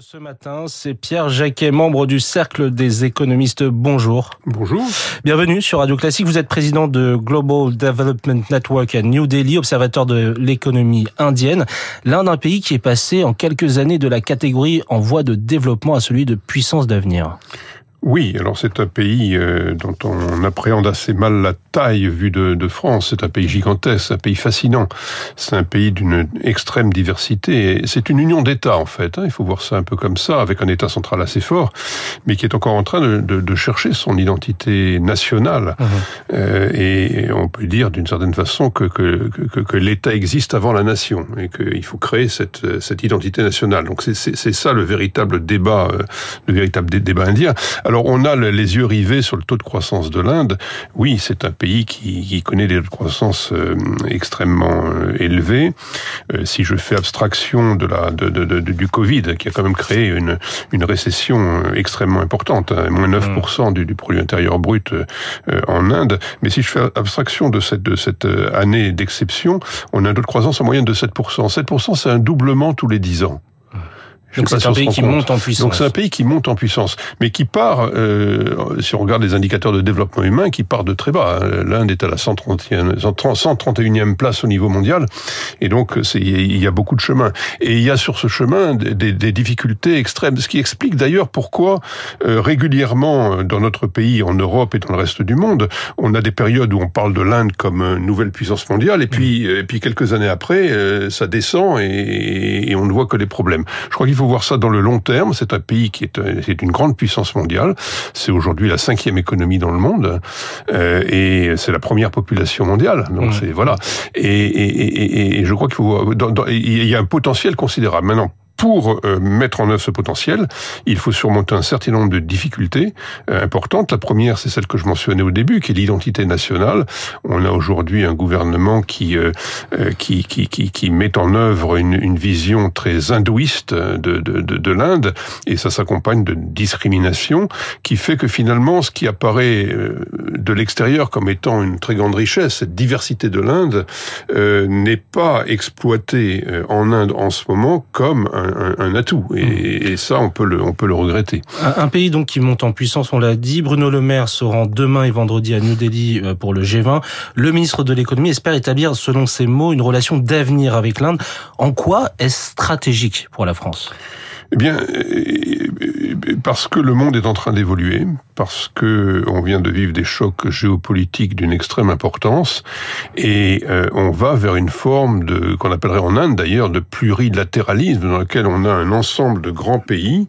Ce matin, c'est Pierre Jacquet, membre du Cercle des économistes. Bonjour. Bonjour. Bienvenue sur Radio Classique. Vous êtes président de Global Development Network à New Delhi, observateur de l'économie indienne. L'un d'un pays qui est passé en quelques années de la catégorie en voie de développement à celui de puissance d'avenir. Oui, alors c'est un pays euh, dont on appréhende assez mal la taille vue de, de France. C'est un pays gigantesque, un pays fascinant. C'est un pays d'une extrême diversité. C'est une union d'États en fait. Hein. Il faut voir ça un peu comme ça, avec un État central assez fort, mais qui est encore en train de, de, de chercher son identité nationale. Mmh. Euh, et on peut dire d'une certaine façon que, que, que, que l'État existe avant la nation et qu'il faut créer cette, cette identité nationale. Donc c'est ça le véritable débat, euh, le véritable débat indien. Alors on a les yeux rivés sur le taux de croissance de l'Inde. Oui, c'est un pays qui, qui, connaît des taux de croissance euh, extrêmement euh, élevés. Euh, si je fais abstraction de la de, de, de, du Covid, qui a quand même créé une, une récession extrêmement importante, hein, moins 9% du, du, produit intérieur brut en Inde. Mais si je fais abstraction de cette de cette année d'exception, on a un taux de croissance en moyenne de 7%. 7%, c'est un doublement tous les 10 ans. Donc c'est un pays qui monte en puissance. Donc c'est un pays qui monte en puissance, mais qui part, euh, si on regarde les indicateurs de développement humain, qui part de très bas. L'Inde est à la 131, 131e place au niveau mondial, et donc il y a beaucoup de chemin. Et il y a sur ce chemin des, des difficultés extrêmes, ce qui explique d'ailleurs pourquoi euh, régulièrement dans notre pays, en Europe et dans le reste du monde, on a des périodes où on parle de l'Inde comme nouvelle puissance mondiale, et puis, et puis quelques années après, euh, ça descend et, et on ne voit que les problèmes. Je crois qu'il faut voir ça dans le long terme. C'est un pays qui est, est une grande puissance mondiale. C'est aujourd'hui la cinquième économie dans le monde euh, et c'est la première population mondiale. Donc mmh. c'est voilà. Et, et, et, et, je crois qu'il faut. Dans, dans, il y a un potentiel considérable. Maintenant, pour euh, mettre en œuvre ce potentiel, il faut surmonter un certain nombre de difficultés euh, importantes. La première, c'est celle que je mentionnais au début, qui est l'identité nationale. On a aujourd'hui un gouvernement qui, euh, qui, qui, qui, qui, met en œuvre une, une vision très hindouiste de, de, de, de l'Inde, et ça s'accompagne de discrimination qui fait que finalement, ce qui apparaît de l'extérieur comme étant une très grande richesse, cette diversité de l'Inde, n'est pas exploitée en Inde en ce moment comme un un, un atout. Et, mmh. et, ça, on peut le, on peut le regretter. Un, un pays donc qui monte en puissance, on l'a dit. Bruno Le Maire se rend demain et vendredi à New Delhi euh, pour le G20. Le ministre de l'économie espère établir, selon ses mots, une relation d'avenir avec l'Inde. En quoi est-ce stratégique pour la France? Eh bien, parce que le monde est en train d'évoluer, parce que on vient de vivre des chocs géopolitiques d'une extrême importance, et euh, on va vers une forme de qu'on appellerait en Inde d'ailleurs de plurilatéralisme dans lequel on a un ensemble de grands pays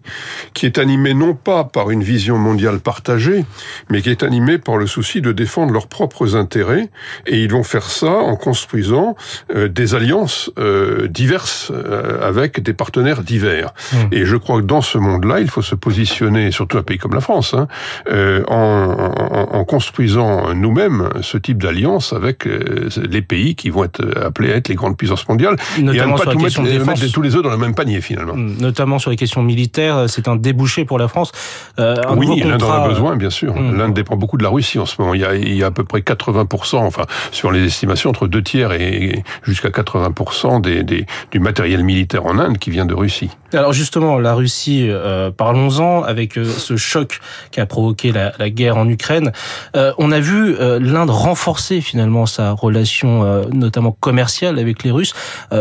qui est animé non pas par une vision mondiale partagée, mais qui est animé par le souci de défendre leurs propres intérêts, et ils vont faire ça en construisant euh, des alliances euh, diverses euh, avec des partenaires divers. Mmh. Et je crois que dans ce monde-là, il faut se positionner, surtout un pays comme la France, hein, euh, en, en, en, construisant nous-mêmes ce type d'alliance avec euh, les pays qui vont être appelés à être les grandes puissances mondiales, Notamment et à ne pas tout mettre, de mettre, tous les œufs dans le même panier finalement. Notamment sur les questions militaires, c'est un débouché pour la France. Euh, un oui, l'Inde en a besoin, bien sûr. Mmh. L'Inde dépend beaucoup de la Russie en ce moment. Il y a, il y a à peu près 80%, enfin sur les estimations, entre deux tiers et jusqu'à 80% des, des, du matériel militaire en Inde qui vient de Russie. Alors justement, la Russie, euh, parlons-en, avec euh, ce choc qui a provoqué la, la guerre en Ukraine. Euh, on a vu euh, l'Inde renforcer finalement sa relation, euh, notamment commerciale avec les Russes.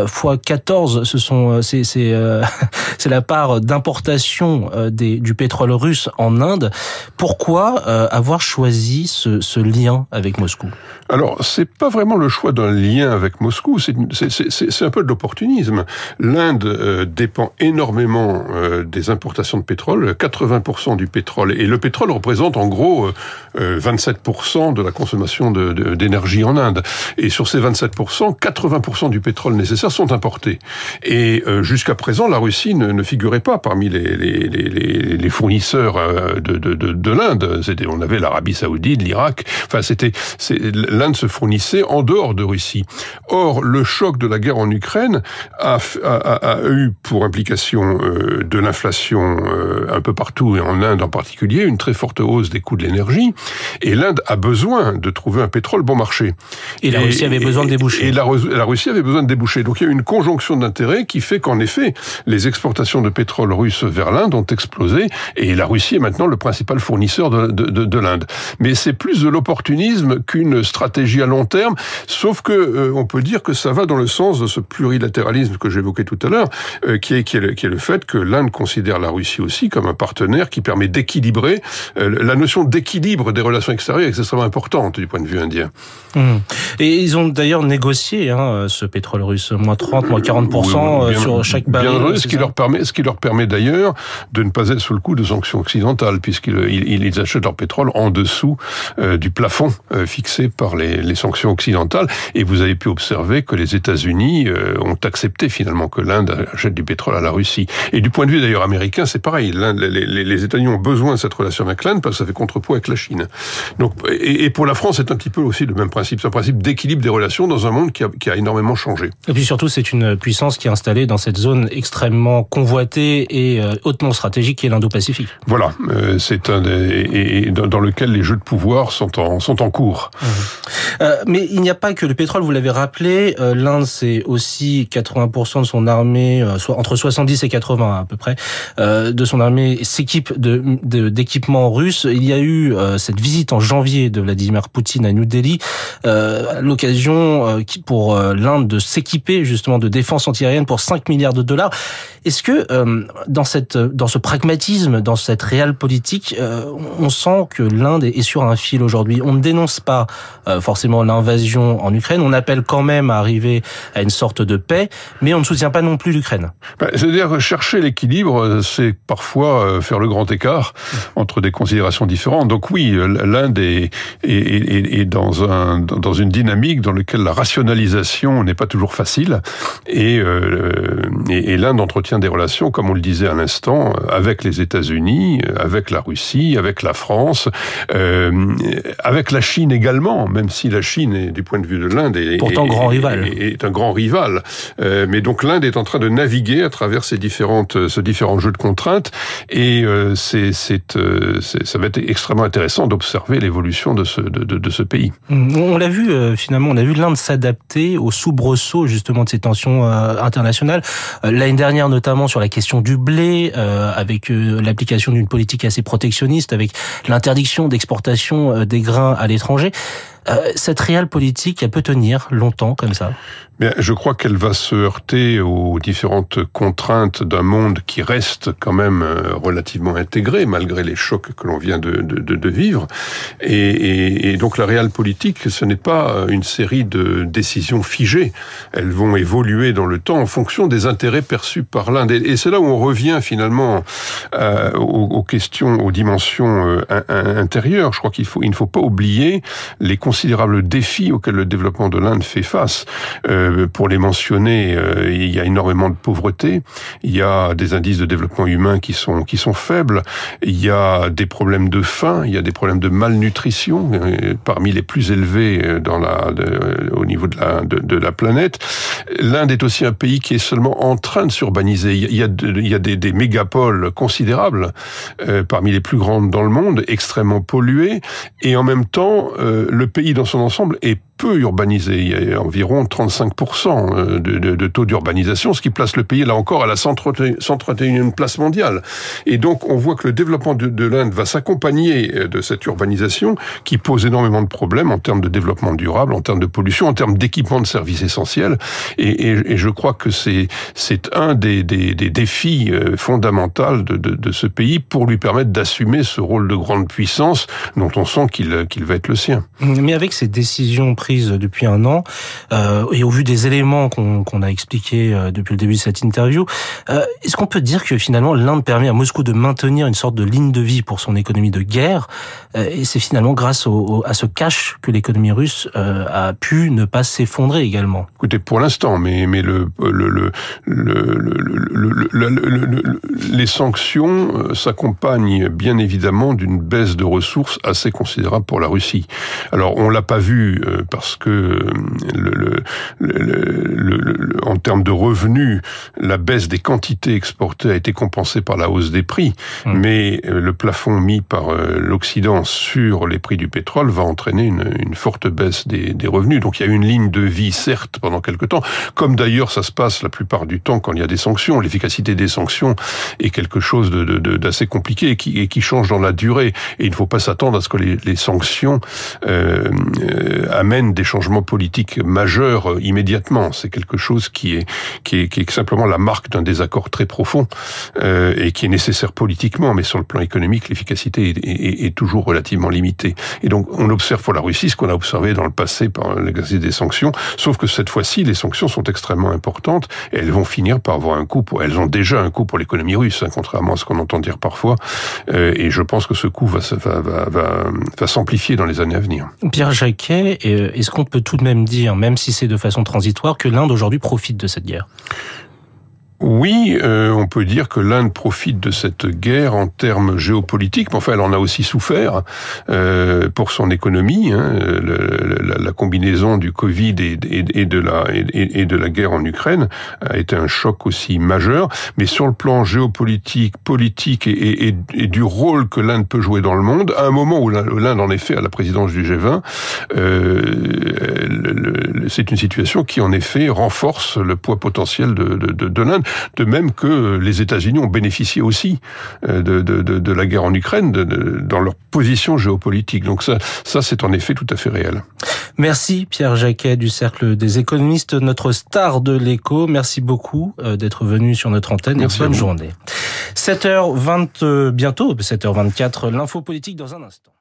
fois 14, ce sont c'est c'est c'est la part d'importation du pétrole russe en Inde. Pourquoi avoir choisi ce, ce lien avec Moscou? Alors, c'est pas vraiment le choix d'un lien avec Moscou, c'est c'est un peu de l'opportunisme. L'Inde dépend énormément des importations de pétrole, 80% du pétrole. Et le pétrole représente en gros 27% de la consommation d'énergie en Inde. Et sur ces 27%, 80% du pétrole nécessaire sont importés. Et euh, jusqu'à présent, la Russie ne, figurait pas parmi les, fournisseurs de, de, de l'Inde. On avait l'Arabie saoudite, l'Irak. Enfin, c'était l'Inde se fournissait en dehors de Russie. Or, le choc de la guerre en Ukraine a eu pour implication augmentation de l'inflation un peu partout et en Inde en particulier, une très forte hausse des coûts de l'énergie. Et l'Inde a besoin de trouver un pétrole bon marché. Et la Russie avait besoin de déboucher. Et la, la Russie avait besoin de déboucher. Donc il y a une conjonction d'intérêts qui fait qu'en effet, les exportations de pétrole russe vers l'Inde ont explosé et la Russie est maintenant le principal fournisseur de, de, de, de l'Inde. Mais c'est plus de l'opportunisme qu'une stratégie à long terme, sauf que euh, on peut dire que ça va dans le sens de ce plurilatéralisme que j'évoquais tout à l'heure, euh, qui, est, qui, est qui est le fait que l'Inde considère la Russie aussi comme un partenaire qui permet d'équilibrer. Euh, la notion d'équilibre des relations extérieures est extrêmement importante du point de vue indien. Mmh. Et ils ont d'ailleurs négocié hein, ce pétrole russe, moins 30, moins 40% sur chaque baril. ce qui leur permet, ce qui leur permet d'ailleurs de ne pas être sous le coup de sanctions occidentales, puisqu'ils ils achètent leur pétrole en dessous euh, du plafond euh, fixé par les, les, sanctions occidentales. Et vous avez pu observer que les États-Unis euh, ont accepté finalement que l'Inde achète du pétrole à la Russie. Et du point de vue d'ailleurs américain, c'est pareil. Les, les, les États-Unis ont besoin de cette relation avec l'Inde parce que ça fait contrepoids avec la Chine. Donc, et, et pour la France, c'est un petit peu aussi le même principe. C'est un principe d'équilibre des relations dans un monde qui a, qui a énormément changé. Et puis surtout, c'est une puissance qui est installée dans cette zone extrêmement convoitée et hautement stratégique qui est l'Indo-Pacifique. Voilà, c'est un des, et, dans lequel les jeux de pouvoir sont en, sont en cours. Mmh. Euh, mais il n'y a pas que le pétrole, vous l'avez rappelé, euh, l'Inde c'est aussi 80% de son armée, euh, soit entre 70 et 80 à peu près, euh, de son armée s'équipe de d'équipements russes. Il y a eu euh, cette visite en janvier de Vladimir Poutine à New Delhi, l'occasion pour l'Inde de s'équiper justement de défense antiaérienne pour 5 milliards de dollars. Est-ce que dans cette dans ce pragmatisme, dans cette réelle politique, on sent que l'Inde est sur un fil aujourd'hui? On ne dénonce pas euh, forcément l'invasion en Ukraine, on appelle quand même à arriver à une sorte de paix, mais on ne soutient pas non plus l'Ukraine. Bah, chercher l'équilibre, c'est parfois euh, faire le grand écart entre des considérations différentes. Donc oui, l'Inde est, est, est, est, dans, un, dans une dynamique dans laquelle la rationalisation n'est pas toujours facile, et, euh, et, et l'Inde entretient des relations, comme on le disait à l'instant, avec les États-Unis, avec la Russie, avec la France, euh, avec la Chine également, même si la Chine, est, du point de vue de l'Inde, est, pourtant grand rival, est, un grand rival. Euh, mais donc l'Inde est en train de naviguer à travers ces différentes, ce différents jeux de contraintes, et euh, c'est, c'est, euh, ça va être extrêmement intéressant d'observer l'évolution de ce, pays. On l'a vu euh, finalement, on a vu l'Inde s'adapter au soubresaut justement de ces tensions euh, internationales. L'année dernière, notamment sur la question du blé, avec l'application d'une politique assez protectionniste, avec l'interdiction d'exportation euh, des grains à l'étranger. Euh, cette réelle politique, elle peut tenir longtemps comme ça? Bien, je crois qu'elle va se heurter aux différentes contraintes d'un monde qui reste quand même euh, relativement intégré malgré les chocs que l'on vient de, vivre. Et, donc la réelle politique, ce n'est pas une série de décisions figées. Elles vont évoluer dans le temps en fonction des intérêts perçus par l'Inde. Et c'est là où on revient finalement euh, aux, questions, aux dimensions intérieures. Je crois qu'il faut, il ne faut pas oublier les considérables défis auxquels le développement de l'Inde fait face. Euh, pour les mentionner, euh, il y a énormément de pauvreté, il y a des indices de développement humain qui sont qui sont faibles, il y a des problèmes de faim, il y a des problèmes de malnutrition euh, parmi les plus élevés euh, dans la de, au niveau de la de, de la planète. L'Inde est aussi un pays qui est seulement en train de s'urbaniser. Il y a il y a des, des mégapoles considérables euh, parmi les plus grandes dans le monde, extrêmement polluées, et en même temps le pays dans son ensemble est peu urbanisé. Il y a environ 35% euh, de, taux d'urbanisation, ce qui place le pays là encore à la 131e place mondiale. Et donc on voit que le développement de, de l'Inde va s'accompagner euh, de cette urbanisation qui pose énormément de problèmes en termes de développement durable, en termes de pollution, en termes d'équipement de services essentiels. Et, je crois que c'est un des, défis euh, fondamentaux de, ce pays pour lui permettre d'assumer ce rôle de grande puissance dont on sent qu'il qu'il va être le sien. Mais avec ces décisions prises depuis un an, euh, et au vu des éléments qu'on qu a expliqués euh, depuis le début de cette interview, euh, est-ce qu'on peut dire que finalement l'Inde permet à Moscou de maintenir une sorte de ligne de vie pour son économie de guerre, euh, et c'est finalement grâce à ce cash que l'économie russe euh, a pu ne pas s'effondrer également Écoutez, pour l'instant, mais, mais le, le, le, le les sanctions euh, s'accompagnent bien évidemment d'une baisse de ressources assez considérable pour la Russie. Alors on l'a pas vu parce que le, le, en termes de revenus, la baisse des quantités exportées a été compensée par la hausse des prix, mmh. mais le plafond mis par l'Occident sur les prix du pétrole va entraîner une, une forte baisse des, des, revenus. Donc il y a une ligne de vie, certes, pendant quelque temps, comme d'ailleurs ça se passe la plupart du temps quand il y a des sanctions. L'efficacité des sanctions est quelque chose d'assez de, compliqué et qui, et qui change dans la durée. Et il ne faut pas s'attendre à ce que les, les sanctions euh, euh, amènent des changements politiques majeurs euh, immédiatement. C'est quelque chose qui est, qui est, simplement la marque d'un désaccord très profond euh, et qui est nécessaire politiquement, mais sur le plan économique, l'efficacité est, est, toujours relativement limitée. Et donc, on observe pour la Russie ce qu'on a observé dans le passé par l'exercice des sanctions, sauf que cette fois-ci, les sanctions sont extrêmement importantes et elles vont finir par avoir un coût. Elles ont déjà un coût pour l'économie russe, hein, contrairement à ce qu'on entend dire parfois. Euh, et je pense que ce coût va, va, va, va, va s'amplifier dans les années à venir. Pierre Jacquet, est-ce qu'on peut tout de même dire, même si c'est de façon transitoire, que l'Inde aujourd'hui profite de cette guerre? Oui, euh, on peut dire que l'Inde profite de cette guerre en termes géopolitiques, mais enfin, elle en a aussi souffert euh, pour son économie. Hein, la, combinaison du Covid et, de la, et, de la guerre en Ukraine a été un choc aussi majeur. Mais sur le plan géopolitique, politique et, du rôle que l'Inde peut jouer dans le monde, à un moment où l'Inde, en effet, a la présidence du G20, euh, c'est une situation qui, en effet, renforce le poids potentiel de l'Inde de même que les États-Unis ont bénéficié aussi euh, de, de, de, la guerre en Ukraine dans leur position géopolitique. Donc ça, ça c'est en effet tout à fait réel. Merci Pierre Jacquet du Cercle des économistes, notre star de l'écho. Merci beaucoup euh, d'être venu sur notre antenne Merci et bonne journée. 7h20, euh, bientôt, 7h24, l'info politique dans un instant.